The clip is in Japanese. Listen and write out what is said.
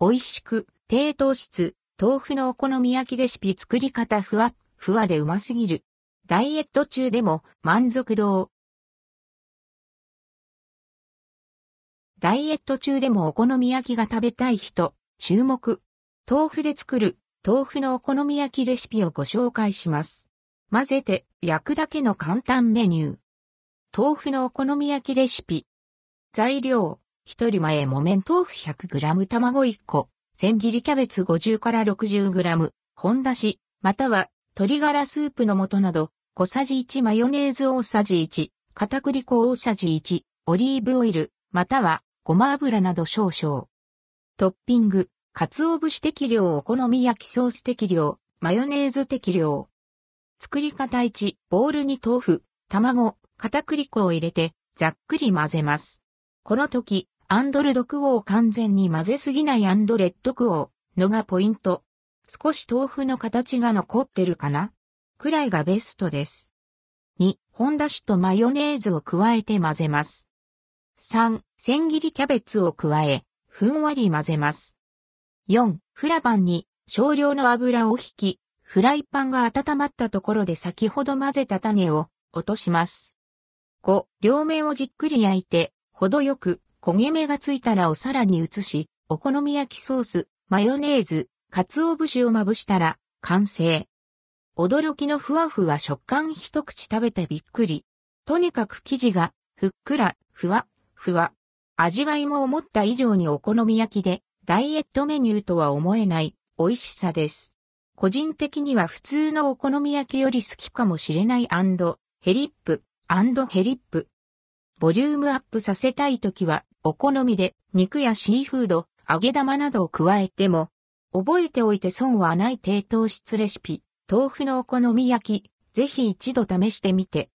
美味しく、低糖質、豆腐のお好み焼きレシピ作り方ふわっ、ふわでうますぎる。ダイエット中でも満足度。ダイエット中でもお好み焼きが食べたい人、注目。豆腐で作る豆腐のお好み焼きレシピをご紹介します。混ぜて焼くだけの簡単メニュー。豆腐のお好み焼きレシピ。材料、一人前木綿豆腐 100g 卵1個、千切りキャベツ50から 60g、本だし、または鶏ガラスープの素など、小さじ1マヨネーズ大さじ1、片栗粉大さじ1、オリーブオイル、またはごま油など少々。トッピング、鰹節適量お好み焼きソース適量、マヨネーズ適量。作り方1、ボウルに豆腐、卵、片栗粉を入れて、ざっくり混ぜます。この時、アンドルドクオー完全に混ぜすぎないアンドレッドクオのがポイント。少し豆腐の形が残ってるかな？くらいがベストです。2、本だしとマヨネーズを加えて混ぜます。3、千切りキャベツを加え、ふんわり混ぜます。4、フラパンに少量の油を引き、フライパンが温まったところで先ほど混ぜた種を落とします。5、両面をじっくり焼いて、程よく焦げ目がついたらお皿に移し、お好み焼きソース、マヨネーズ、鰹節をまぶしたら完成。驚きのふわふわ食感一口食べてびっくり。とにかく生地がふっくら、ふわ、ふわ。味わいも思った以上にお好み焼きでダイエットメニューとは思えない美味しさです。個人的には普通のお好み焼きより好きかもしれないヘリップ、ヘリップ。ボリュームアップさせたいときはお好みで肉やシーフード、揚げ玉などを加えても覚えておいて損はない低糖質レシピ。豆腐のお好み焼き、ぜひ一度試してみて